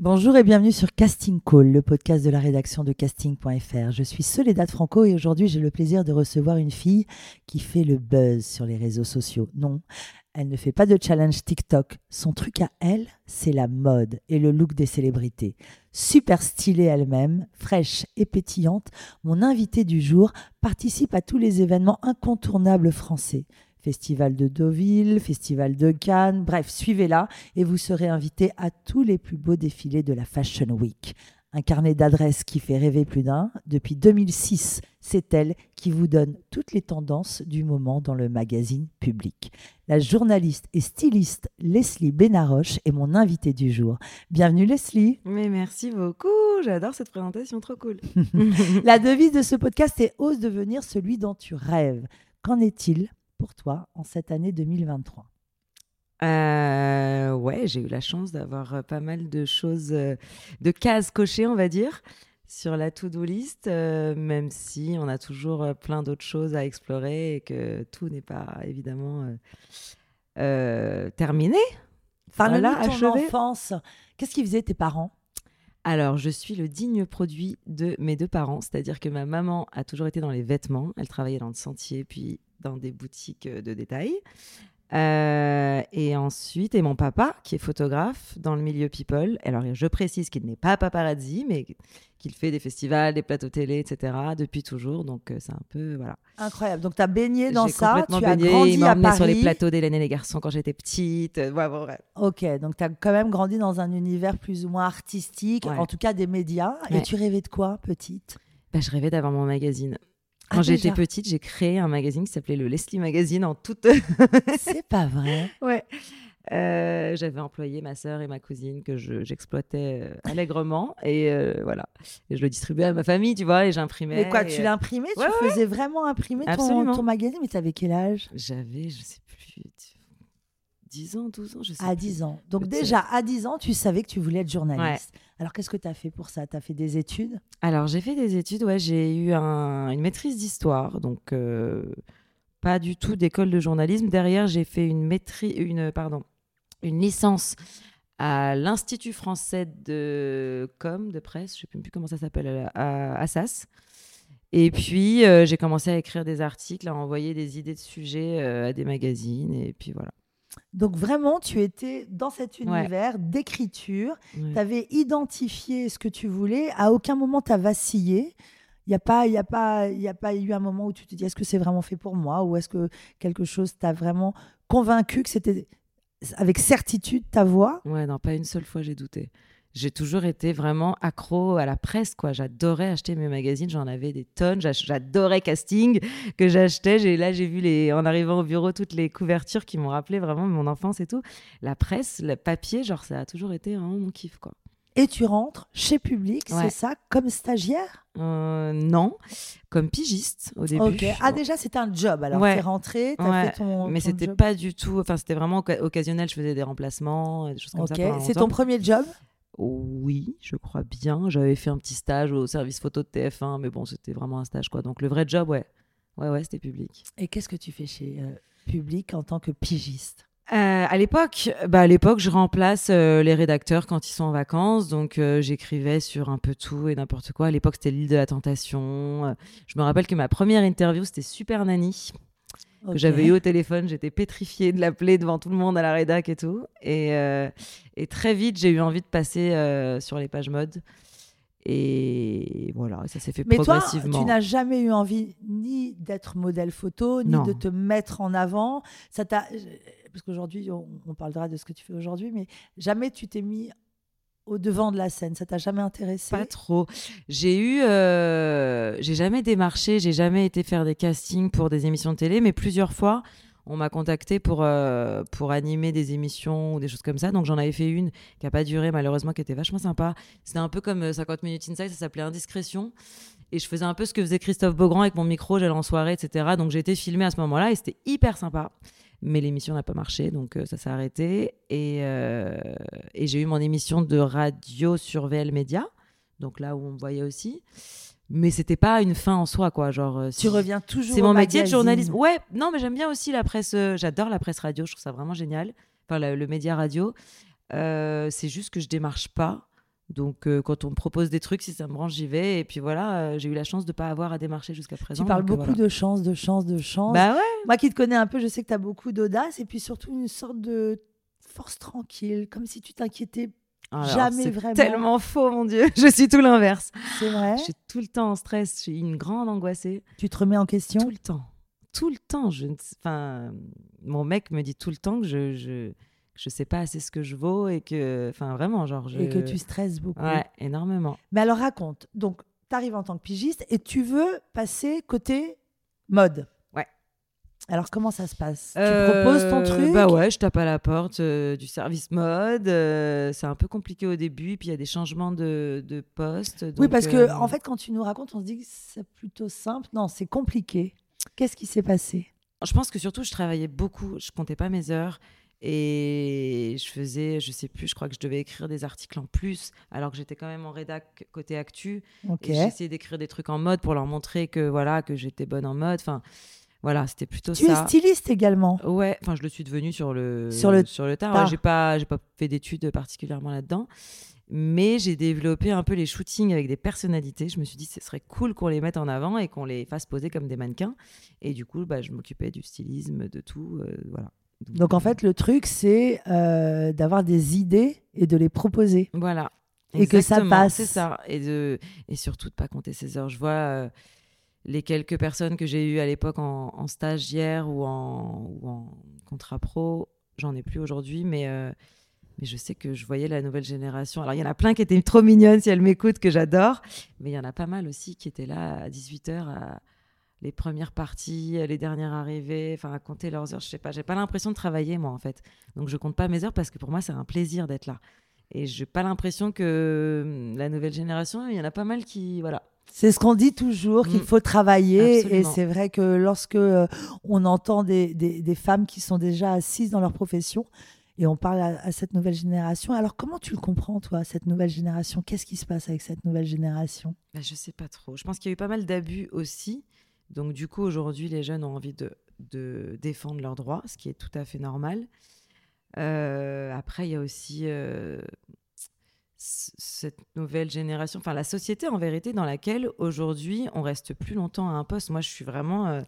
Bonjour et bienvenue sur Casting Call, le podcast de la rédaction de casting.fr. Je suis Soledad Franco et aujourd'hui j'ai le plaisir de recevoir une fille qui fait le buzz sur les réseaux sociaux. Non, elle ne fait pas de challenge TikTok. Son truc à elle, c'est la mode et le look des célébrités. Super stylée elle-même, fraîche et pétillante, mon invitée du jour participe à tous les événements incontournables français. Festival de Deauville, Festival de Cannes, bref, suivez-la et vous serez invité à tous les plus beaux défilés de la Fashion Week. Un carnet d'adresses qui fait rêver plus d'un. Depuis 2006, c'est elle qui vous donne toutes les tendances du moment dans le magazine public. La journaliste et styliste Leslie Benaroche est mon invitée du jour. Bienvenue Leslie. Mais merci beaucoup, j'adore cette présentation, trop cool. La devise de ce podcast est Ose devenir celui dont tu rêves. Qu'en est-il? Pour toi en cette année 2023 euh, ouais, j'ai eu la chance d'avoir euh, pas mal de choses, euh, de cases cochées, on va dire, sur la to-do list, même si on a toujours plein d'autres choses à explorer et que tout n'est pas évidemment terminé. Parle-nous voilà, de ton enfance. Qu'est-ce qu'ils faisaient tes parents? Alors, je suis le digne produit de mes deux parents, c'est-à-dire que ma maman a toujours été dans les vêtements, elle travaillait dans le sentier, puis dans des boutiques euh, de détail. Euh, et ensuite, et mon papa, qui est photographe dans le milieu people. Alors, je précise qu'il n'est pas paparazzi, mais qu'il fait des festivals, des plateaux télé, etc. depuis toujours. Donc, euh, c'est un peu. Voilà. Incroyable. Donc, tu as baigné dans ça. Tu baigné, as grandi il à Paris. sur les plateaux d'Hélène et les garçons quand j'étais petite. Ouais, bon, Ok. Donc, tu as quand même grandi dans un univers plus ou moins artistique, en tout cas des médias. Et tu rêvais de quoi, petite? Ben, Je rêvais d'avoir mon magazine. Ah, Quand j'étais petite, j'ai créé un magazine qui s'appelait le Leslie Magazine en toute. C'est pas vrai. Ouais. Euh, j'avais employé ma sœur et ma cousine que j'exploitais euh, allègrement et euh, voilà. Et je le distribuais à ma famille, tu vois, et j'imprimais. Mais quoi, tu l'imprimais? Tu faisais vraiment imprimer ton, ton, magazine? Mais tu avais quel âge? J'avais, je sais plus, 10 ans, 12 ans, je sais À 10 ans. Donc déjà, à 10 ans, tu savais que tu voulais être journaliste. Alors qu'est-ce que tu as fait pour ça? Tu as fait des études? Alors j'ai fait des études, ouais, j'ai eu une maîtrise d'histoire, donc euh, pas du tout d'école de journalisme. Derrière, j'ai fait une maîtrise, une pardon, une licence à l'Institut français de com, de presse, je ne sais plus comment ça s'appelle, à Assas. Et puis, euh, j'ai commencé à écrire des articles, à envoyer des idées de sujets euh, à des magazines. Et puis voilà. Donc vraiment, tu étais dans cet univers d'écriture, tu avais identifié ce que tu voulais, à aucun moment tu as vacillé. Il n'y a, pas, y a, pas, y a pas eu un moment où tu te dis est-ce que c'est vraiment fait pour moi ou est-ce que quelque chose t'a vraiment convaincu que c'était avec certitude ta voix? Ouais, non, pas une seule fois j'ai douté j'ai toujours été vraiment accro à la presse, quoi. J'adorais acheter mes magazines, j'en avais des tonnes. J'adorais casting que j'achetais. Là, j'ai vu les, en arrivant au bureau toutes les couvertures qui m'ont rappelé vraiment mon enfance et tout. La presse, le papier, genre, ça a toujours été vraiment mon kiff, quoi. Et tu rentres chez Public, c'est ça, comme stagiaire? Euh, Non, comme pigiste au début. Ah déjà c'était un job alors tu es rentré, tu as fait ton Mais c'était pas du tout, enfin c'était vraiment occasionnel, je faisais des remplacements, des choses comme ça. C'est ton premier job? Oui, je crois bien. J'avais fait un petit stage au service photo de TF1, mais bon, c'était vraiment un stage, quoi. Donc le vrai job, ouais, ouais, ouais, c'était public. Et qu'est-ce que tu fais chez euh, Public en tant que pigiste? Euh, à l'époque, bah à l'époque, je remplace euh, les rédacteurs quand ils sont en vacances, donc j'écrivais sur un peu tout et n'importe quoi. À l'époque, c'était l'île de la tentation. je me rappelle que ma première interview, c'était Super Nanny que j'avais eu au téléphone. J'étais pétrifiée de l'appeler devant tout le monde à la rédac et tout. Et, euh, et très vite, j'ai eu envie de passer euh, sur les pages mode. Et voilà, ça s'est fait Mais progressivement. Toi, tu n'as jamais eu envie ni d'être modèle photo, ni de te mettre en avant. Ça t'a parce qu'aujourd'hui, on, on, parlera de ce que tu fais aujourd'hui, mais jamais tu t'es mis au devant de la scène Ça t'a jamais intéressé? Pas trop. J'ai eu, euh, j'ai jamais démarché, j'ai jamais été faire des castings pour des émissions de télé, mais plusieurs fois, on m'a contacté pour, euh, pour animer des émissions ou des choses comme ça. Donc j'en avais fait une qui n'a pas duré malheureusement, qui était vachement sympa. C'était un peu comme 50 minutes inside, ça s'appelait Indiscrétion. Et je faisais un peu ce que faisait Christophe Beaugrand avec mon micro, j'allais en soirée, etc. Donc j'ai été filmée à ce moment-là et c'était hyper sympa. Mais l'émission n'a pas marché, donc ça s'est arrêté. Et, et j'ai eu mon émission de radio sur VL Média, donc là où on me voyait aussi. Mais c'était pas une fin en soi quoi genre euh, tu reviens toujours c'est mon métier de journalisme ouais non mais j'aime bien aussi la presse euh, j'adore la presse radio je trouve ça vraiment génial. Enfin le média radio. Euh, c'est juste que je démarche pas donc quand on me propose des trucs si ça me branche j'y vais et puis voilà j'ai eu la chance de pas avoir à démarcher jusqu'à présent tu parles beaucoup de chance de chance de chance bah ouais moi qui te connais un peu je sais que tu as beaucoup d'audace et puis surtout une sorte de force tranquille comme si tu t'inquiétais Jamais vraiment. Tellement faux, mon Dieu. Je suis tout l'inverse. C'est vrai. Je suis tout le temps en stress. Je suis une grande angoissée. Tu te remets en question? Tout le temps. Tout le temps. Je, enfin, mon mec me dit tout le temps que je, je, je sais pas assez ce que je vaux et que, enfin, vraiment, genre. Je... Et que tu stresses beaucoup. Ouais, énormément. Mais alors raconte. Donc, tu arrives en tant que pigiste et tu veux passer côté mode. Alors comment ça se passe? Tu proposes ton euh, truc? Bah ouais, je tape à la porte euh, du service mode. Euh, c'est un peu compliqué au début, puis il y a des changements de, de poste. oui, parce que en fait, quand tu nous racontes, on se dit que c'est plutôt simple. Non, c'est compliqué. Qu'est-ce qui s'est passé? Je pense que surtout, je travaillais beaucoup. Je comptais pas mes heures. Et je faisais, je sais plus, je crois que je devais écrire des articles en plus, alors que j'étais quand même en rédac côté actu. Okay. J'essayais d'écrire des trucs en mode pour leur montrer que voilà que j'étais bonne en mode. Enfin, voilà, c'était plutôt ça. Tu es styliste également Ouais, enfin je le suis devenu sur le sur le sur le tard. j'ai pas j'ai pas fait d'études particulièrement là-dedans, mais j'ai développé un peu les shootings avec des personnalités. Je me suis dit ce serait cool qu'on les mette en avant et qu'on les fasse poser comme des mannequins. Et du coup, bah, je m'occupais du stylisme, de tout, euh, voilà. Donc, en fait, le truc c'est euh, d'avoir des idées et de les proposer. Voilà. Et que ça passe. C'est ça. Et de et surtout de pas compter ses heures. Je vois. Euh, les quelques personnes que j'ai eues à l'époque en, en, stagiaire ou en, ou en contrat pro, j'en ai plus aujourd'hui, mais, euh, mais je sais que je voyais la nouvelle génération. Alors, il y en a plein qui étaient trop mignonnes si elles m'écoutent, que j'adore, mais il y en a pas mal aussi qui étaient là à 18h, à les premières parties, les dernières arrivées, enfin, à compter leurs heures. Je sais pas, j'ai pas l'impression de travailler, moi, en fait. Donc, je compte pas mes heures parce que pour moi, c'est un plaisir d'être là. Et j'ai pas l'impression que hum, la nouvelle génération, il y en a pas mal qui, voilà, c'est ce qu'on dit toujours, qu'il mm. faut travailler. Et c'est vrai que lorsque euh, on entend des, des, femmes qui sont déjà assises dans leur profession, et on parle à, cette nouvelle génération. Alors, comment tu le comprends, toi, cette nouvelle génération? Qu'est-ce qui se passe avec cette nouvelle génération? Bah, Je sais pas trop. Je pense qu'il y a eu pas mal d'abus aussi. Donc, du coup, aujourd'hui, les jeunes ont envie de, de, défendre leurs droits, ce qui est tout à fait normal. Euh, après, il y a aussi euh, cette nouvelle génération, enfin la société en vérité dans laquelle aujourd'hui on reste plus longtemps à un poste. Moi je suis vraiment euh,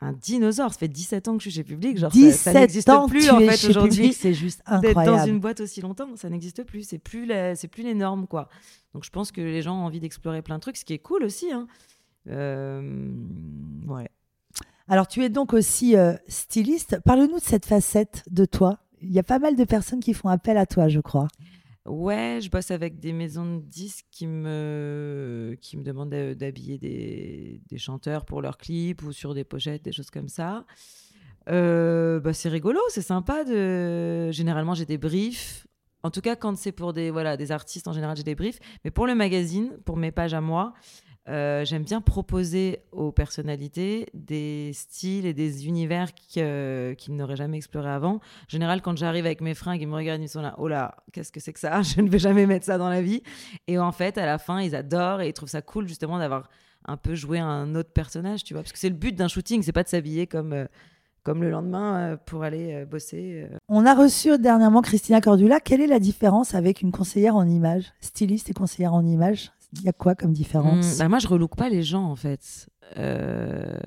un dinosaure. Ça fait 17 ans que je suis chez Public. Genre, 17 ça, n'existe plus en fait aujourd'hui. C'est juste incroyable. D'être dans une boîte aussi longtemps, ça n'existe plus. C'est plus, c'est plus les normes quoi. Donc je pense que les gens ont envie d'explorer plein de trucs, ce qui est cool aussi. Hein. Ouais. Alors tu es donc aussi euh, styliste. Parle-nous de cette facette de toi. Il y a pas mal de personnes qui font appel à toi, je crois. Ouais, je bosse avec des maisons de disques qui me, qui me demandent d'habiller des, des, chanteurs pour leurs clips ou sur des pochettes, des choses comme ça. Euh, bah, c'est rigolo, c'est sympa. De... Généralement, j'ai des briefs. En tout cas, quand c'est pour des, voilà, des artistes, en général, j'ai des briefs. Mais pour le magazine, pour mes pages à moi, euh, j'aime bien proposer aux personnalités des styles et des univers euh, qu'ils n'auraient jamais explorés avant. En général, quand j'arrive avec mes fringues, ils me regardent, ils sont là, oh là, qu'est-ce que c'est que ça? Je ne vais jamais mettre ça dans la vie. Et en fait, à la fin, ils adorent et ils trouvent ça cool justement d'avoir un peu joué un autre personnage, tu vois. Parce que c'est le but d'un shooting, c'est pas de s'habiller comme. Euh, comme le lendemain pour aller bosser. On a reçu dernièrement Christina Cordula. Quelle est la différence avec une conseillère en image, styliste et conseillère en image? Il y a quoi comme différence hmm, bah Moi, je relook pas les gens, en fait. Euh,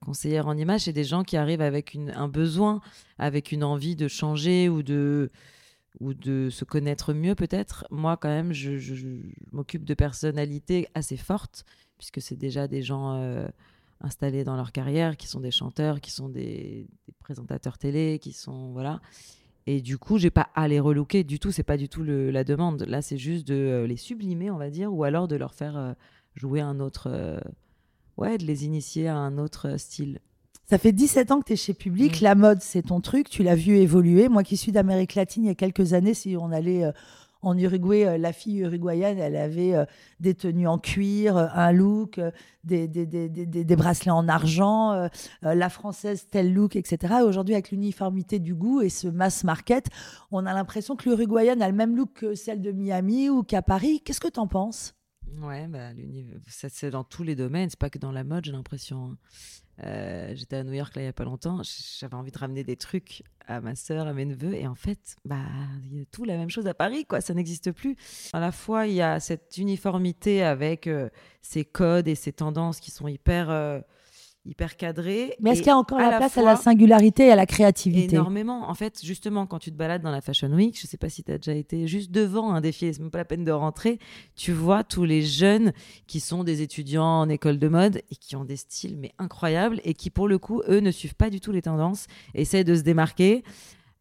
conseillère en image, c'est des gens qui arrivent avec une, un besoin, avec une envie de changer ou de, ou de se connaître mieux, peut-être. Moi, quand même, je, m'occupe de personnalités assez fortes, puisque c'est déjà des gens euh, installés dans leur carrière, qui sont des chanteurs, qui sont des, des présentateurs télé, qui sont. Voilà. Et du coup, j'ai pas à les relooker du tout. C'est pas du tout la demande. Là, c'est juste de euh, les sublimer, on va dire, ou alors de leur faire euh, jouer un autre. Euh, ouais, de les initier à un autre style. Ça fait 17 ans que tu es chez Public. Mm. La mode, c'est ton truc. Tu l'as vu évoluer. Moi qui suis d'Amérique latine, il y a quelques années, si on allait en Uruguay, euh, la fille uruguayenne, elle avait euh, des tenues en cuir, euh, un look, des, des, des, des- bracelets en argent, la française, tel look, etc. Et aujourd'hui, avec l'uniformité du goût et ce mass market, on a l'impression que l'uruguayenne a le même look que celle de Miami ou qu'à Paris. Qu'est-ce que tu en penses? Ouais, bah, c'est dans tous les domaines, c'est pas que dans la mode, j'ai l'impression. Euh, J'étais à New York là il y a pas longtemps, j'avais envie de ramener des trucs à ma sœur, à mes neveux, et en fait, bah, il y a tout la même chose à Paris, quoi, ça n'existe plus. À la fois, il y a cette uniformité avec euh, ces codes et ces tendances qui sont hyper, euh, hyper cadrées. Mais est-ce qu'il y a encore la la place à la singularité et à la créativité? Énormément. En fait, justement, quand tu te balades dans la Fashion Week, je sais pas si tu as déjà été juste devant un défilé, c'est même pas la peine de rentrer, tu vois tous les jeunes qui sont des étudiants en école de mode et qui ont des styles mais incroyables et qui pour le coup, eux ne suivent pas du tout les tendances, essaient de se démarquer.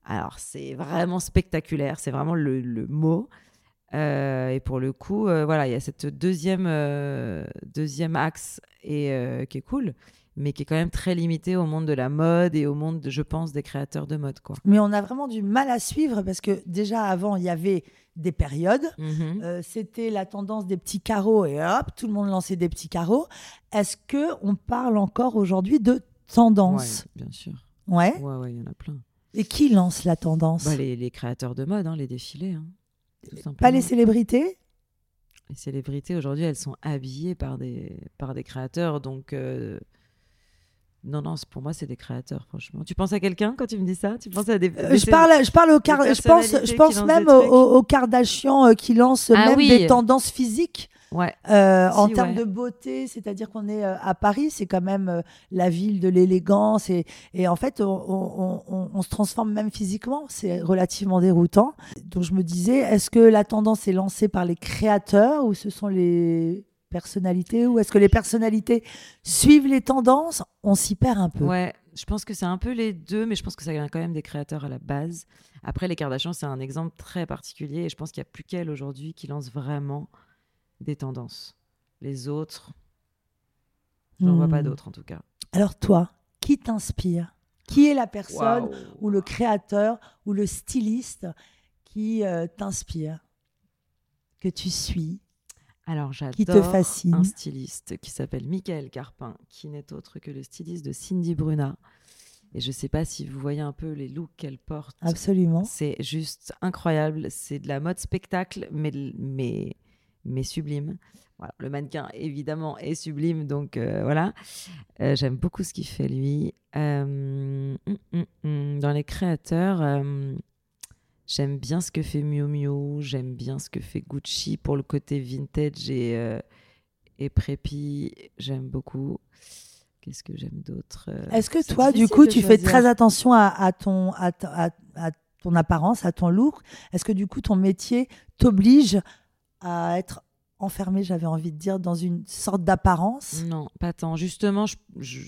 Alors, c'est vraiment spectaculaire, c'est vraiment le, le mot. Euh, et pour le coup, euh, voilà, il y a cette deuxième, euh, deuxième axe et, qui est cool, mais qui est quand même très limité au monde de la mode et au monde, de- je pense, des créateurs de mode. Quoi. Mais on a vraiment du mal à suivre parce que déjà avant, il y avait des périodes. Mhm. Euh, C'était la tendance des petits carreaux et hop, tout le monde lançait des petits carreaux. Est-ce que on parle encore aujourd'hui de tendance? Ouais, bien sûr. Ouais. Ouais, ouais, il y en a plein. Et qui lance la tendance? Bah, les, les créateurs de mode, hein, les défilés. hein, Pas les célébrités? Les célébrités, aujourd'hui, elles sont habillées par des, par des créateurs. Donc, euh, non, non, pour moi, c'est des créateurs, franchement. Tu penses à quelqu'un quand tu me dis ça? Tu penses à des. Euh, des je parle, je parle au car... je pense, je pense même aux, aux- aux Kardashians euh, qui lancent Ah même oui. des tendances physiques Ouais. euh, en termes ouais. de beauté. C'est-à-dire qu'on est euh, à Paris, c'est quand même la ville de l'élégance et, et en fait, on, on- on- on se transforme même physiquement. C'est relativement déroutant. Donc je me disais, est-ce que la tendance est lancée par les créateurs ou ce sont les personnalités ou est-ce que les personnalités suivent les tendances? On s'y perd un peu. Ouais, je pense que c'est un peu les deux, mais je pense que ça vient quand même des créateurs à la base. Après, les Kardashians, c'est un exemple très particulier et je pense qu'il n'y a plus qu'elles aujourd'hui qui lancent vraiment des tendances. Les autres, j'en vois pas Hmm. d'autres en tout cas. Alors toi, qui t'inspire? Qui est la personne ou le créateur ou le styliste qui euh, t'inspire, que tu suis, Alors, qui te j'adore fascine un styliste qui s'appelle Michael Carpin, qui n'est autre que le styliste de Cindy Bruna. Et je sais pas si vous voyez un peu les looks qu'elle porte. Absolument. C'est juste incroyable. C'est de la mode spectacle, mais, mais, mais sublime. Voilà. Le mannequin, évidemment, est sublime. Donc euh, voilà. Euh, J'aime beaucoup ce qu'il fait, lui. Euh, hum, hum, hum. Dans les créateurs, j'aime bien ce que fait Miu Miu. J'aime bien ce que fait Gucci pour le côté vintage et, euh, et préppy. J'aime beaucoup. Qu'est-ce que j'aime d'autre Euh, Est-ce que toi, du coup, tu fais très attention à, à ton, à, ta- à- à ton apparence, à ton look? Est-ce que du coup, ton métier t'oblige à être enfermé, j'avais envie de dire, dans une sorte d'apparence? Non, pas tant. Justement, je, je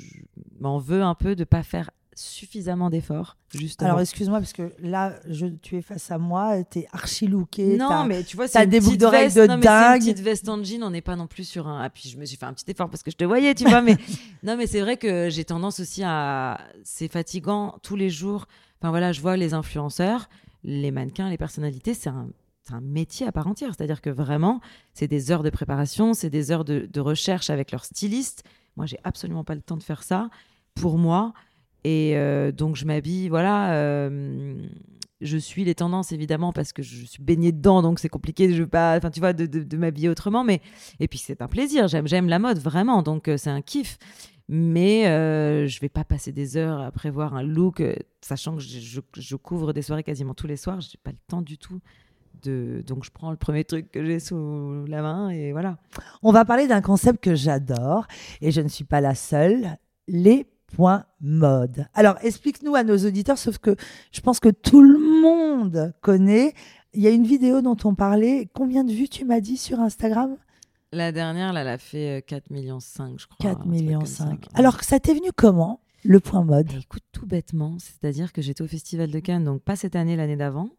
m'en veux un peu de pas faire suffisamment d'efforts. Justement. Alors, excuse-moi, parce que là, je, tu es face à moi, tu es archi looké. non, mais tu vois, c'est des boucles d'oreilles veste. de non, mais c'est dingue. une petite veste en jean. On n'est pas non plus sur un. Ah, puis je me suis fait un petit effort parce que je te voyais, tu vois. Mais non, mais c'est vrai que j'ai tendance aussi à. C'est fatigant tous les jours. Enfin voilà, je vois les influenceurs, les mannequins, les personnalités. C'est un, c'est un métier à part entière. C'est-à-dire que vraiment, c'est des heures de préparation, c'est des heures de, de recherche avec leur styliste. Moi, j'ai absolument pas le temps de faire ça pour moi. Et euh, donc, je m'habille, voilà. euh, je suis les tendances, évidemment, parce que je suis baignée dedans, donc c'est compliqué, je pas, enfin, tu vois, de, m'habiller autrement. Mais, et puis, c'est un plaisir. J'aime, j'aime la mode, vraiment. Donc, euh, c'est un kiff. Mais je vais pas passer des heures à prévoir un look, sachant que je, je- je couvre des soirées quasiment tous les soirs. J'ai pas le temps du tout. De... Donc, je prends le premier truc que j'ai sous la main et voilà. On va parler d'un concept que j'adore et je ne suis pas la seule, les mode. Alors, explique-nous à nos auditeurs, sauf que je pense que tout le monde connaît. Il y a une vidéo dont on parlait. Combien de vues tu m'as dit sur Instagram? La dernière, là, elle a fait euh, 4 millions 5, je crois. 4 un truc millions comme ça. 5. Alors, ça t'est venu comment, le point mode? Bah, écoute, tout bêtement, c'est-à-dire que j'étais au Festival de Cannes, donc pas cette année, l'année d'avant.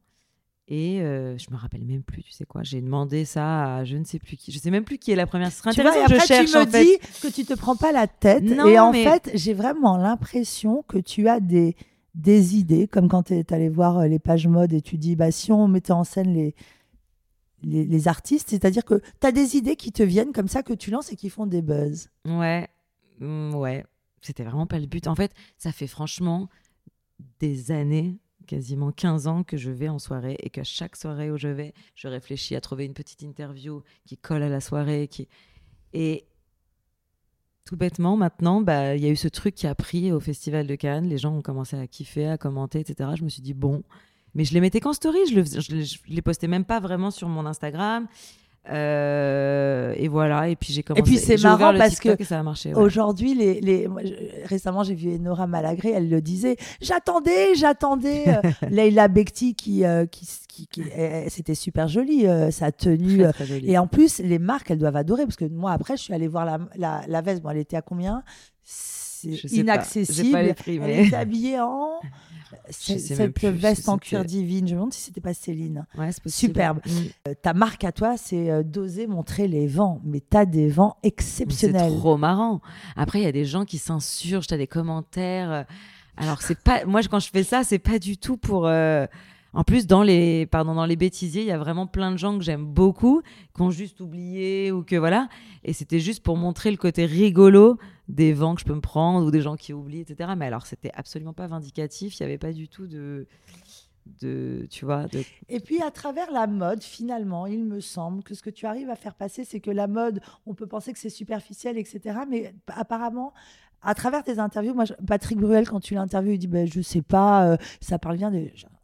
Et euh, je me rappelle même plus, tu sais quoi. J'ai demandé ça à je ne sais plus qui. Je sais même plus qui est la première. Ce serait Tu vois, intéressant et que je après, cherche tu me en fait. dis que tu te prends pas la tête. Non, et en mais- fait, j'ai vraiment l'impression que tu as des, des idées, comme quand tu es allé voir euh, les pages mode et tu dis, bah, si on mettait en scène les, les, les artistes, c'est-à-dire que tu as des idées qui te viennent comme ça, que tu lances et qui font des buzz. Ouais, mm, ouais. C'était vraiment pas le but. En fait, ça fait franchement des années, quasiment 15 ans que je vais en soirée et qu'à chaque soirée où je vais, je réfléchis à trouver une petite interview qui colle à la soirée. Qui... Et tout bêtement, maintenant, bah, il y a eu ce truc qui a pris au Festival de Cannes. Les gens ont commencé à kiffer, à commenter, etc. Je me suis dit, bon. Mais je les mettais qu'en story. Je, le, je, je les postais même pas vraiment sur mon Instagram. Euh, et voilà. Et puis j'ai commencé. puis, c'est j'ai ouvert marrant parce que TikTok et ça a marché. ouais. Aujourd'hui, les, les... moi, je- récemment, j'ai vu Nora Malagré, elle le disait J'attendais, j'attendais. euh, Leila Bekti, qui, euh, qui, qui, qui- c'était super joli, euh, sa tenue. Très, euh, très joli. Et en plus, les marques, elles doivent adorer parce que moi, après, je suis allée voir la, la, la veste. Bon, elle était à combien? C'est sais pas. Inaccessible. pas les prix, Elle mais- était habillée en. Cette veste si en cuir divine. Je me demande si c'était pas Céline. Ouais. Superbe. Mm. Euh, ta marque à toi, c'est euh, d'oser montrer les vents. Mais tu as des vents Mais C'est exceptionnels. trop marrant. Après, il y a des gens qui s'insurgent, t'as des commentaires. euh, Alors, c'est pas. Moi, quand je fais ça, c'est pas du tout pour. euh, En plus, dans les, pardon, dans les bêtisiers, il y a vraiment plein de gens que j'aime beaucoup, qui ont juste oublié ou que voilà. Et c'était juste pour montrer le côté rigolo des vents que je peux me prendre ou des gens qui oublient, etc. Mais alors, c'était absolument pas vindicatif. Il y avait pas du tout de, de, tu vois, Et puis à travers la mode, finalement, il me semble que ce que tu arrives à faire passer, c'est que la mode, on peut penser que c'est superficiel, etc. Mais apparemment, à travers tes interviews, moi, Patrick Bruel, quand tu l'interviews, il dit ben, Je sais pas, euh, ça parle bien de. a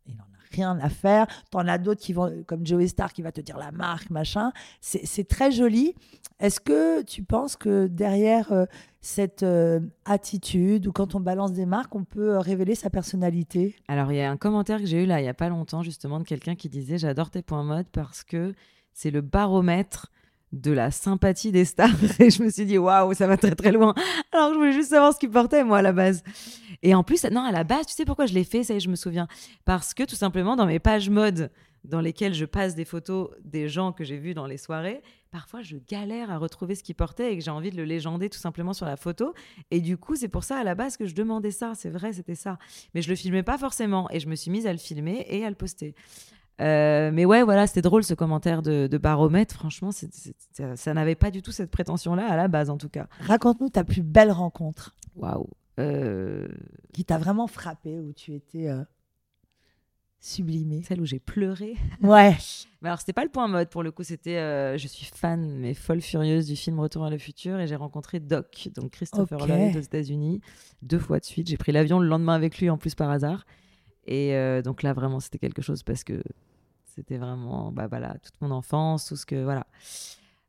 rien à faire. T'en as d'autres qui vont, comme Joey Star, qui va te dire la marque, machin. C'est très joli. Est-ce que tu penses que derrière euh, cette euh, attitude, ou quand on balance des marques, on peut euh, révéler sa personnalité? Alors, il y a un commentaire que j'ai eu là, il n'y a pas longtemps, justement, de quelqu'un qui disait J'adore tes points mode parce que c'est le baromètre de la sympathie des stars. Et je me suis dit Waouh, ça va très très loin. Alors, je voulais juste savoir ce qu'ils portaient, moi, à la base. Et en plus, non, à la base, tu sais pourquoi je l'ai fait Ça y est, je me souviens? Parce que tout simplement, dans mes pages mode dans lesquelles je passe des photos des gens que j'ai vus dans les soirées, parfois je galère à retrouver ce qu'ils portaient et que j'ai envie de le légender tout simplement sur la photo. Et du coup, c'est pour ça à la base que je demandais ça. C'est vrai, c'était ça. Mais je le filmais pas forcément. Et je me suis mise à le filmer et à le poster. Euh, mais ouais, voilà, c'était drôle ce commentaire de, de baromètre. Franchement, ça, ça n'avait pas du tout cette prétention-là, à la base en tout cas. Raconte-nous ta plus belle rencontre Waouh. Euh, qui t'a vraiment frappé, où tu étais euh, sublimée? celle où j'ai pleuré. Ouais. Mais alors, c'était pas le point mode pour le coup, c'était. euh, je suis fan, mais folle furieuse du film Retour vers le futur et j'ai rencontré Doc, donc Christopher Ok. Lloyd aux États-Unis, deux fois de suite. J'ai pris l'avion le lendemain avec lui en plus par hasard. Et donc là, vraiment, c'était quelque chose parce que c'était vraiment, bah voilà, toute mon enfance, tout ce que. Voilà.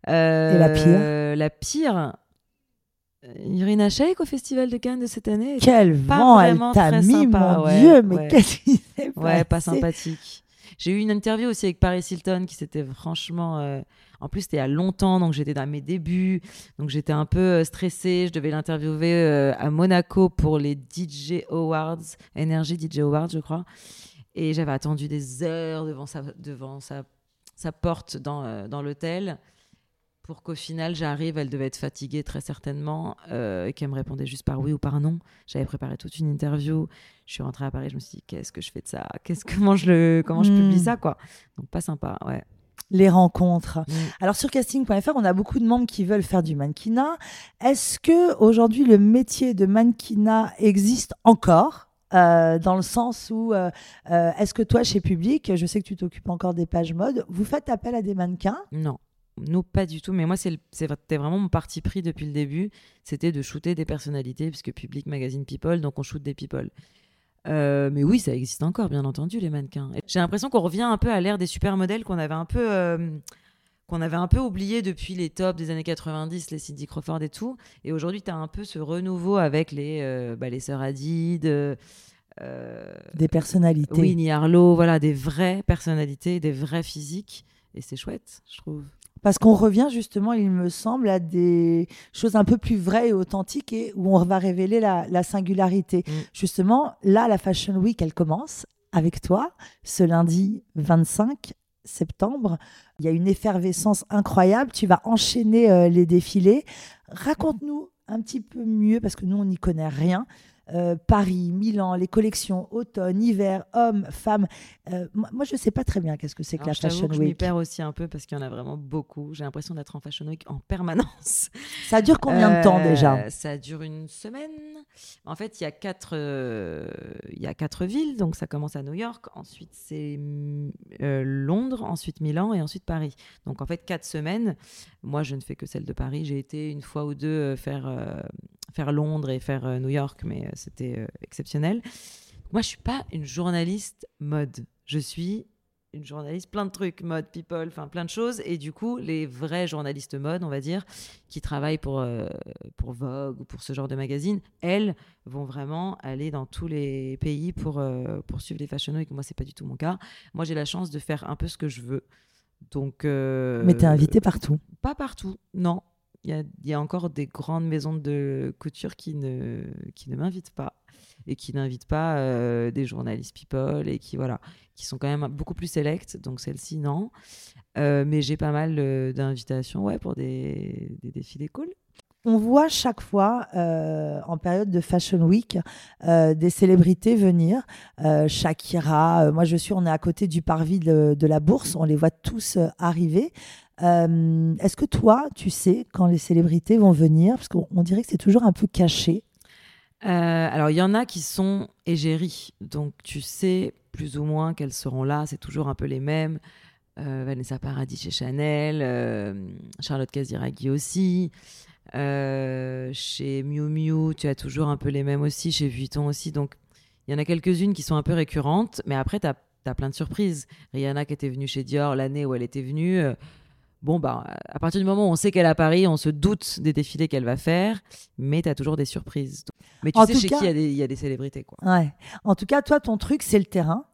Et la pire? La pire? Euh, Irina Shayk au Festival de Cannes de cette année. Quel vent elle t'a mis, sympa, mon ouais, Dieu, mais ouais. qu'est-ce qui s'est Ouais, pas passé? sympathique. J'ai eu une interview aussi avec Paris Hilton qui s'était franchement. euh, En plus, c'était il y a longtemps, donc j'étais dans mes débuts. Donc j'étais un peu euh, stressée. Je devais l'interviewer euh, à Monaco pour les DJ Awards, Energy DJ Awards, je crois. Et j'avais attendu des heures devant sa, devant sa, sa porte dans, euh, dans l'hôtel pour qu'au final j'arrive. Elle devait être fatiguée très certainement euh, et qu'elle me répondait juste par oui ou par non. J'avais préparé toute une interview. Je suis rentrée à Paris, je me suis dit qu'est-ce que je fais de ça? Qu'est-ce comment je le comment je Hmm. publie ça quoi? Donc pas sympa, ouais. Les rencontres. Mm. Alors sur casting.fr, on a beaucoup de membres qui veulent faire du mannequinat. Est-ce que aujourd'hui le métier de mannequinat existe encore Euh, dans le sens où, euh, euh, est-ce que toi, chez Public, je sais que tu t'occupes encore des pages mode, vous faites appel à des mannequins? Non. Nous, pas du tout. Mais moi, c'était vraiment mon parti pris depuis le début. C'était de shooter des personnalités, puisque Public Magazine People, donc on shoot des people. Euh, mais oui, ça existe encore, bien entendu, les mannequins. J'ai l'impression qu'on revient un peu à l'ère des supermodèles qu'on avait un peu. euh, qu'on avait un peu oublié depuis les tops des années 90, les Cindy Crawford et tout. Et aujourd'hui, tu as un peu ce renouveau avec les, euh, bah, les sœurs Hadid, euh, Des personnalités Winnie Harlow, voilà, des vraies personnalités, des vrais physiques. Et c'est chouette, je trouve. Parce qu'on revient justement, il me semble, à des choses un peu plus vraies et authentiques et où on va révéler la, la singularité. Mm. Justement, là, la Fashion Week, elle commence. avec toi ce lundi 25 septembre. Il y a une effervescence incroyable. Tu vas enchaîner euh, les défilés. Raconte-nous un petit peu mieux, parce que nous, on n'y connaît rien, euh, Paris, Milan, les collections automne, hiver, hommes, femmes. Euh, moi, je ne sais pas très bien qu'est-ce que c'est que la Fashion Week. Je m'y perds aussi un peu parce qu'il y en a vraiment beaucoup. J'ai l'impression d'être en Fashion Week en permanence. Ça dure combien de temps déjà? euh, Ça dure une semaine. En fait, il y, a quatre, il y a quatre villes. Donc, ça commence à New York, ensuite c'est Londres, ensuite Milan et ensuite Paris. Donc, en fait, quatre semaines. Moi, je ne fais que celle de Paris. J'ai été une fois ou deux faire faire Londres et faire euh, New York, mais euh, c'était euh, exceptionnel. Moi, je suis pas une journaliste mode. Je suis une journaliste plein de trucs, mode, people, enfin plein de choses. Et du coup, les vrais journalistes mode, on va dire, qui travaillent pour, pour Vogue ou pour ce genre de magazine, elles vont vraiment aller dans tous les pays pour, pour suivre les fashion week. Moi, c'est pas du tout mon cas. Moi, j'ai la chance de faire un peu ce que je veux. Donc, Mais tu es invité partout Pas partout, non. Il y, a, encore des grandes maisons de couture qui ne, qui ne m'invitent pas et qui n'invitent pas euh, des journalistes people et qui voilà qui sont quand même beaucoup plus sélectes. Donc celle-ci non. Euh, mais j'ai pas mal euh, d'invitations ouais pour des, des défilés cool on voit chaque fois, en période de Fashion Week, des célébrités venir. Shakira, moi je suis, on est à côté du parvis de, la bourse, on les voit tous arriver. Euh, est-ce que toi, tu sais quand les célébrités vont venir? Parce qu'on dirait que c'est toujours un peu caché. Euh, alors, il y en a qui sont égéries. Donc, tu sais plus ou moins qu'elles seront là. C'est toujours un peu les mêmes. Euh, Vanessa Paradis chez Chanel, Charlotte Casiraghi aussi. Chez Miu Miu, tu as toujours un peu les mêmes aussi. Chez Vuitton aussi. Donc, il y en a quelques-unes qui sont un peu récurrentes. Mais après, tu as, as, plein de surprises. Rihanna qui était venue chez Dior l'année où elle était venue bon, bah, à partir du moment où on sait qu'elle est à Paris, on se doute des défilés qu'elle va faire, mais tu as toujours des surprises. Mais tu sais chez qui il y, a des célébrités. Quoi. Ouais. En tout cas, toi, ton truc, c'est le terrain.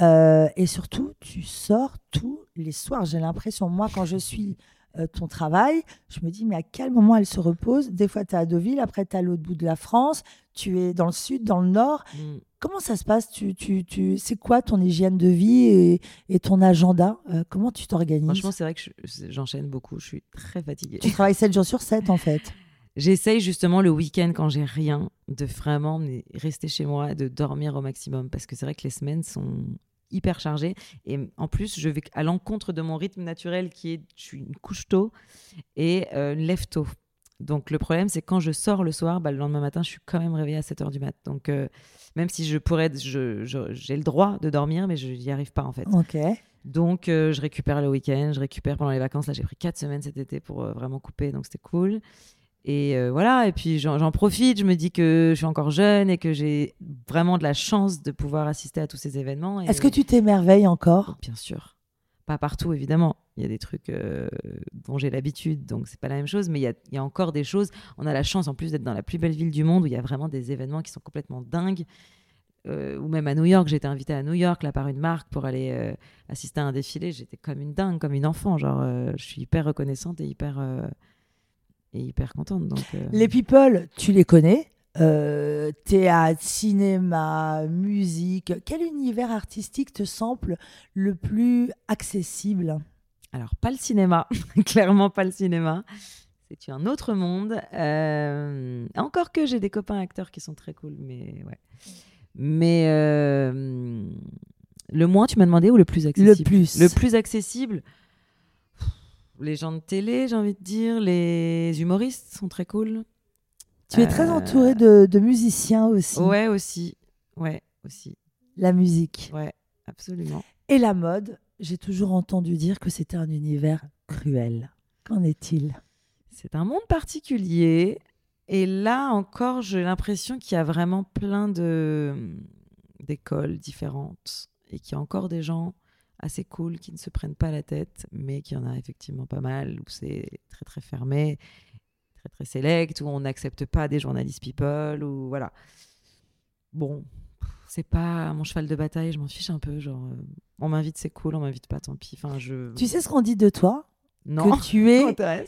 Euh, et surtout, tu sors tous les soirs. J'ai l'impression, moi, quand je suis euh, ton travail, je me dis, mais à quel moment elle se repose? Des fois, tu es à Deauville, après, tu es à l'autre bout de la France, tu es dans le sud, dans le nord. Mm. Comment ça se passe? Tu, tu, tu... C'est quoi ton hygiène de vie et, et ton agenda? Euh, Comment tu t'organises? Franchement, c'est vrai que j'enchaîne beaucoup. Je suis très fatiguée. Tu travailles 7 jours sur 7 en fait J'essaye justement le week-end quand j'ai rien de vraiment rester chez moi, de dormir au maximum parce que c'est vrai que les semaines sont hyper chargées et en plus je vais à l'encontre de mon rythme naturel qui est je suis une couche tôt et euh, une lève tôt. Donc le problème c'est quand je sors le soir, bah, le lendemain matin je suis quand même réveillée à 7h du mat. Donc euh, même si je pourrais, j'ai le droit de dormir, mais je n'y arrive pas en fait. Ok. Donc, euh, je récupère le week-end, je récupère pendant les vacances. Là, j'ai pris quatre semaines cet été pour euh, vraiment couper, donc c'était cool. Et euh, voilà, et puis j'en profite, je me dis que je suis encore jeune et que j'ai vraiment de la chance de pouvoir assister à tous ces événements. Est-ce que tu t'émerveilles encore? Bien sûr. Pas partout, évidemment. Il y a des trucs dont j'ai l'habitude, donc c'est pas la même chose, mais il y, a, il y, a, encore des choses. On a la chance en plus d'être dans la plus belle ville du monde où il y a vraiment des événements qui sont complètement dingues. Euh, ou même à New York, j'étais invitée à New York là par une marque pour aller euh, assister à un défilé. J'étais comme une dingue, comme une enfant. Genre, euh, je suis hyper reconnaissante et hyper et hyper contente. Donc, les people, tu les connais Théâtre, cinéma, musique. Quel univers artistique te semble le plus accessible? Alors, pas le cinéma, clairement pas le cinéma. C'est un autre monde. encore que j'ai des copains acteurs qui sont très cool, mais ouais. Mais euh, le moins, tu m'as demandé, ou le plus accessible? Le plus. Le plus accessible. Les gens de télé, j'ai envie de dire. Les humoristes sont très cool. Tu es très euh, entouré de, de, musiciens aussi. Ouais, aussi. Ouais, aussi. La musique. Ouais, absolument. Et la mode, j'ai toujours entendu dire que c'était un univers cruel. Qu'en est-il? C'est un monde particulier. Et là encore, j'ai l'impression qu'il y a vraiment plein de d'écoles différentes et qu'il y a encore des gens assez cool qui ne se prennent pas la tête, mais qu'il y en a effectivement pas mal où c'est très très fermé, très très select, où on n'accepte pas des journalistes people, ou voilà. Bon, c'est pas mon cheval de bataille, je m'en fiche un peu. Genre, euh, on m'invite, c'est cool, on m'invite pas, tant pis. Enfin, je... Tu sais ce qu'on dit de toi? Non. que tu es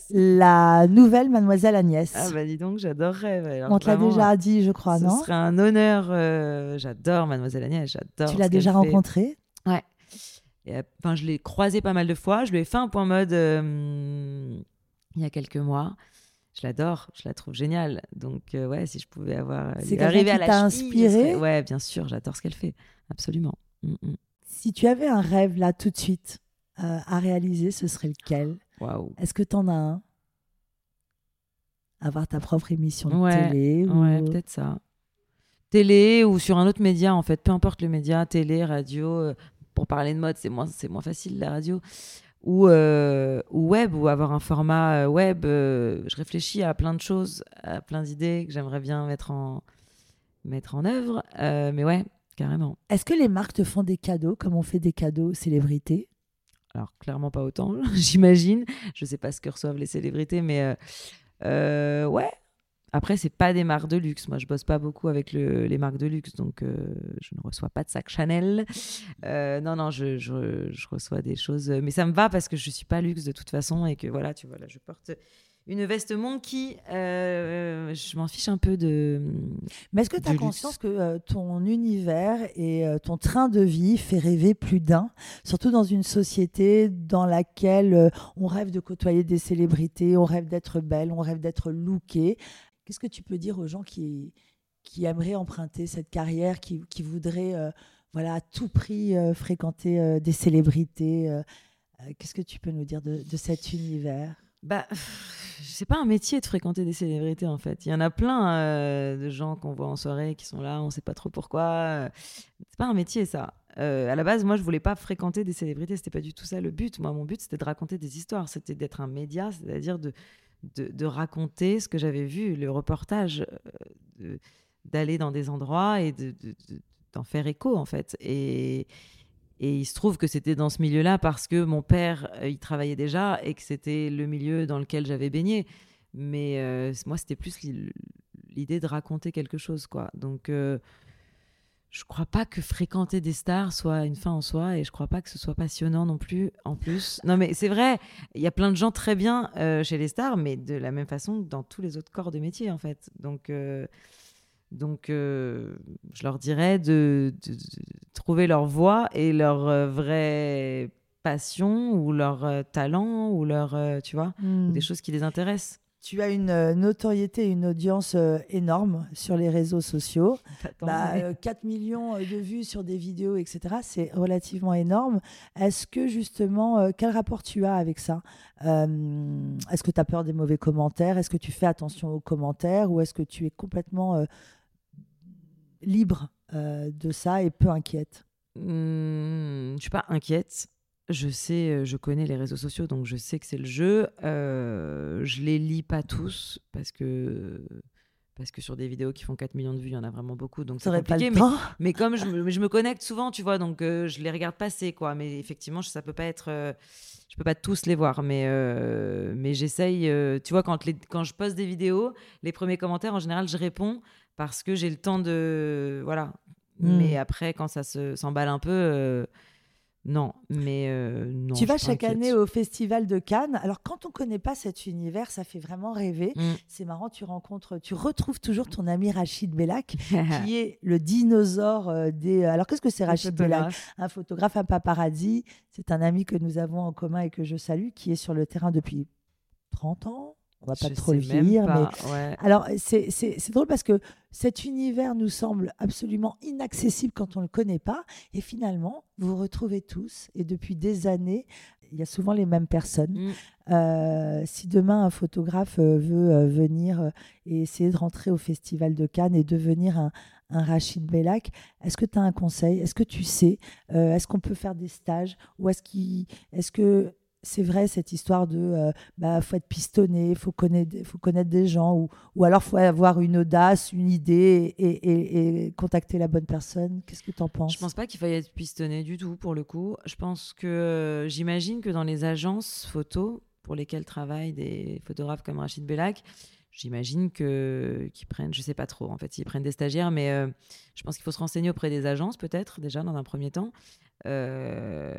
la nouvelle mademoiselle Agnès. Ah bah dis donc, j'adorerais. Alors, On te l'a déjà dit, je crois, Ce non? serait un honneur. euh, j'adore Mademoiselle Agnès, j'adore. Tu ce l'as déjà qu'elle fait. Et, euh, Enfin, je l'ai croisé pas mal de fois. Je lui ai fait un point mode euh, il y a quelques mois. Je l'adore, je la trouve géniale. Donc, euh, ouais, si je pouvais avoir. C'est quelqu'un arriver qui à la t'a inspiré Ouais, bien sûr, j'adore ce qu'elle fait. Absolument. Mm, mm. Si tu avais un rêve là tout de suite euh, à réaliser, ce serait lequel? Waouh. Est-ce que tu en as un? Avoir ta propre émission de Ouais, télé ou- Ouais, peut-être ça. Télé ou sur un autre média, en fait, peu importe le média, télé, radio. euh, pour parler de mode, c'est moins, c'est moins facile la radio. Ou, euh, ou web, ou avoir un format euh, web. euh, je réfléchis à plein de choses, à plein d'idées que j'aimerais bien mettre en, mettre en œuvre. Euh, mais ouais, carrément. Est-ce que les marques te font des cadeaux comme on fait des cadeaux aux célébrités? Alors, clairement pas autant, j'imagine. Je sais pas ce que reçoivent les célébrités, mais ouais. Après, c'est pas des marques de luxe. Moi, je bosse pas beaucoup avec le- les marques de luxe, donc euh, je ne reçois pas de sac Chanel. Euh, non, non, je, je- je reçois des choses, mais ça me va parce que je suis pas luxe de toute façon et que voilà, tu vois, là, je porte une veste Monkey. euh, je m'en fiche un peu de. Mais est-ce que tu as conscience luxe. que euh, ton univers et euh, ton train de vie fait rêver plus d'un, surtout dans une société dans laquelle euh, on rêve de côtoyer des célébrités, on rêve d'être belle, on rêve d'être lookée Qu'est-ce que tu peux dire aux gens qui, qui aimeraient emprunter cette carrière, qui, qui voudraient euh, voilà, à tout prix euh, fréquenter euh, des célébrités Qu'est-ce que tu peux nous dire de, de cet univers? Bah, c'est pas un métier de fréquenter des célébrités en fait. Il y en a plein de gens qu'on voit en soirée qui sont là, on sait pas trop pourquoi. C'est pas un métier ça. Euh, à la base, moi, je voulais pas fréquenter des célébrités. C'était pas du tout ça le but. Moi, mon but, c'était de raconter des histoires. C'était d'être un média, c'est-à-dire de, de, raconter ce que j'avais vu, le reportage, euh, d'aller dans des endroits et de, de- de- d'en faire écho en fait. Et, et il se trouve que c'était dans ce milieu-là parce que mon père, euh, il travaillait déjà et que c'était le milieu dans lequel j'avais baigné. Mais euh, moi, c'était plus l'i- l'idée de raconter quelque chose, quoi. Donc, euh, je crois pas que fréquenter des stars soit une fin en soi et je crois pas que ce soit passionnant non plus. En plus, non, mais c'est vrai, il y a plein de gens très bien euh, chez les stars, mais de la même façon que dans tous les autres corps de métier, en fait. Donc, euh, donc, euh, je leur dirais de, de- de trouver leur voie et leur vraie passion ou leur talent ou leur, tu vois, ou des choses qui les intéressent. Tu as une euh, notoriété, une audience euh, énorme sur les réseaux sociaux. Bah, euh, 4 millions euh, de vues sur des vidéos, etc. C'est relativement énorme. Est-ce que justement, euh, quel rapport tu as avec ça? Euh, Est-ce que tu as peur des mauvais commentaires? Est-ce que tu fais attention aux commentaires? Ou est-ce que tu es complètement libre de ça et peu inquiète? Hmm, je suis pas inquiète. Je sais, euh, je connais les réseaux sociaux, donc je sais que c'est le jeu. Euh, je les lis pas tous parce que parce que sur des vidéos qui font 4 millions de vues, il y en a vraiment beaucoup, donc c'est pas compliqué. le mais, temps mais comme je me, mais je me connecte souvent, tu vois, donc euh, je les regarde passer, quoi. Mais effectivement, ça peut pas être, euh, je peux pas tous les voir, mais euh, mais j'essaye. euh, tu vois, quand les, quand je poste des vidéos, les premiers commentaires, en général, je réponds parce que j'ai le temps de, voilà. Hmm. Mais après, quand ça se s'emballe un peu, non. Mais euh, non. Tu vas chaque année au Festival de Cannes. Alors, quand on ne connaît pas cet univers, ça fait vraiment rêver. Mm. C'est marrant, tu rencontres, tu retrouves toujours ton ami Rachid Bellak, qui est le dinosaure euh, des. Alors, qu'est-ce que c'est Rachid Bellak. Un photographe, un paparazzi. C'est un ami que nous avons en commun et que je salue, qui est sur le terrain depuis 30 ans. On va pas Je trop le vieillir, mais ouais. alors, c'est drôle parce que cet univers nous semble absolument inaccessible quand on ne le connaît pas. Et finalement, vous vous retrouvez tous. Et depuis des années, il y a souvent les mêmes personnes. Mm. Euh, si demain un photographe euh, veut euh, venir et essayer de rentrer au Festival de Cannes et devenir un, un Rachid Bellak, est-ce que tu as un conseil? Est-ce que tu sais Euh, Est-ce qu'on peut faire des stages? Ou est-ce qu'il- est-ce que c'est vrai cette histoire de euh, bah faut être pistonné, faut connaître, faut connaître des gens ou, ou alors faut avoir une audace, une idée et, et- et contacter la bonne personne. Qu'est-ce que tu en penses? Je pense pas qu'il faille être pistonné du tout pour le coup. Je pense que euh, j'imagine que dans les agences photo pour lesquelles travaillent des photographes comme Rachid Bellak, j'imagine que qu'ils prennent, je sais pas trop en fait, s'ils prennent des stagiaires, mais euh, je pense qu'il faut se renseigner auprès des agences peut-être déjà dans un premier temps. Euh,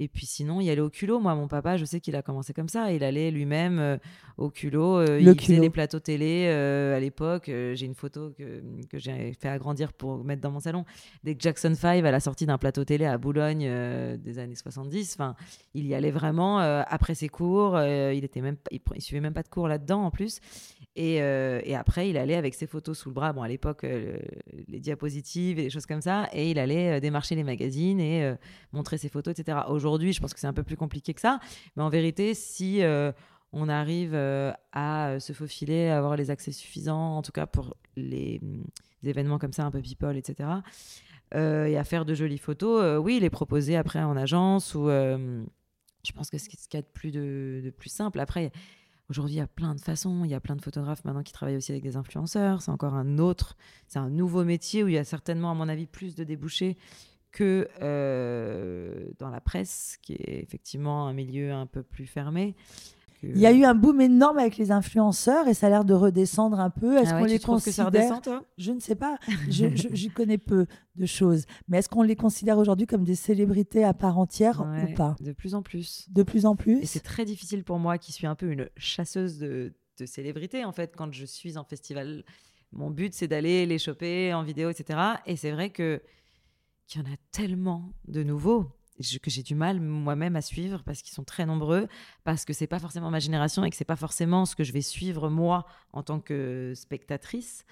et puis sinon, il allait au culot. Moi, mon papa, je sais qu'il a commencé comme ça. Il allait lui-même euh, au culot. Euh, il faisait les plateaux télé euh, à l'époque. j'ai une photo que, que j'ai fait agrandir pour mettre dans mon salon. Dès que Jackson 5 à la sortie d'un plateau télé à Boulogne des années 70, enfin, il y allait vraiment après ses cours. il était même, il, il, suivait même pas de cours là-dedans en plus. Euh, et, après, il allait avec ses photos sous le bras. Bon, à l'époque, euh, les diapositives et des choses comme ça. Et il allait euh, démarcher les magazines et montrer ses photos, etc. Aujourd'hui, je pense que c'est un peu plus compliqué que ça. Mais en vérité, si on arrive à se faufiler, à avoir les accès suffisants, en tout cas pour les, événements comme ça, un peu people, etc., et à faire de jolies photos, oui, les proposer après en agence ou. je pense que c'est ce qu'il y a de plus, de, de plus simple. Après, Aujourd'hui, il y a plein de façons. Il y a plein de photographes maintenant qui travaillent aussi avec des influenceurs. C'est encore un autre, c'est un nouveau métier où il y a certainement, à mon avis, plus de débouchés que euh, dans la presse, qui est effectivement un milieu un peu plus fermé. Il y a eu un boom énorme avec les influenceurs et ça a l'air de redescendre un peu. Est-ce ah qu'on les considère que ça redescend, toi? Je ne sais pas. J'y connais peu de choses. Mais est-ce qu'on les considère aujourd'hui comme des célébrités à part entière ou pas? De plus en plus. De plus en plus. Et c'est très difficile pour moi, qui suis un peu une chasseuse de, de célébrités, en fait, quand je suis en festival. Mon but, c'est d'aller les choper en vidéo, etc. Et c'est vrai que qu'il y en a tellement de nouveaux que j'ai du mal moi-même à suivre parce qu'ils sont très nombreux, parce que c'est pas forcément ma génération et que c'est pas forcément ce que je vais suivre moi en tant que spectatrice.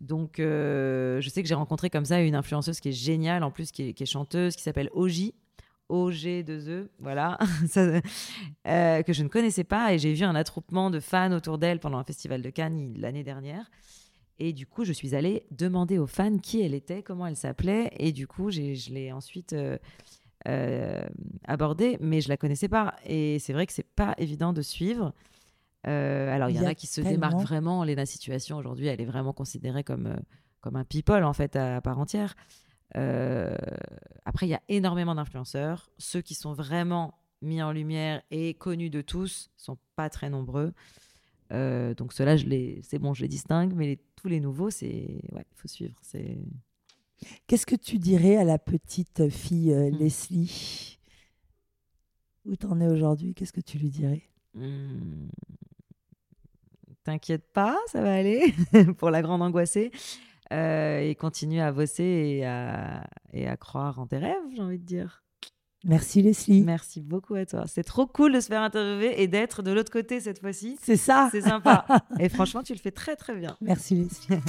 Donc, euh, je sais que j'ai rencontré comme ça une influenceuse qui est géniale, en plus, qui est, chanteuse, qui s'appelle Oji. OG2E, voilà, euh, que je ne connaissais pas et j'ai vu un attroupement de fans autour d'elle pendant un festival de Cannes l'année dernière. Et du coup, je suis allée demander aux fans qui elle était, comment elle s'appelait. Et du coup, je l'ai ensuite euh, euh, abordée, mais je la connaissais pas. Et c'est vrai que c'est pas évident de suivre. Euh, alors, il y, en a qui se démarquent vraiment. Lena Situation, aujourd'hui, elle est vraiment considérée comme, euh, comme un people, en fait, à, part entière. après, il y a énormément d'influenceurs. Ceux qui sont vraiment mis en lumière et connus de tous sont pas très nombreux. donc ceux-là, c'est bon, je les distingue, mais tous les nouveaux, c'est ouais, faut suivre. C'est Qu'est-ce que tu dirais à la petite fille euh, hmm. Leslie? Où t'en es aujourd'hui? Qu'est-ce que tu lui dirais? Hmm. T'inquiète pas, ça va aller pour la grande angoissée. Euh, et continue à bosser et à, et à croire en tes rêves, j'ai envie de dire. Merci Leslie. Merci beaucoup à toi. C'est trop cool de se faire interviewer et d'être de l'autre côté cette fois-ci. C'est ça. C'est sympa. et franchement, tu le fais très très bien. Merci Leslie.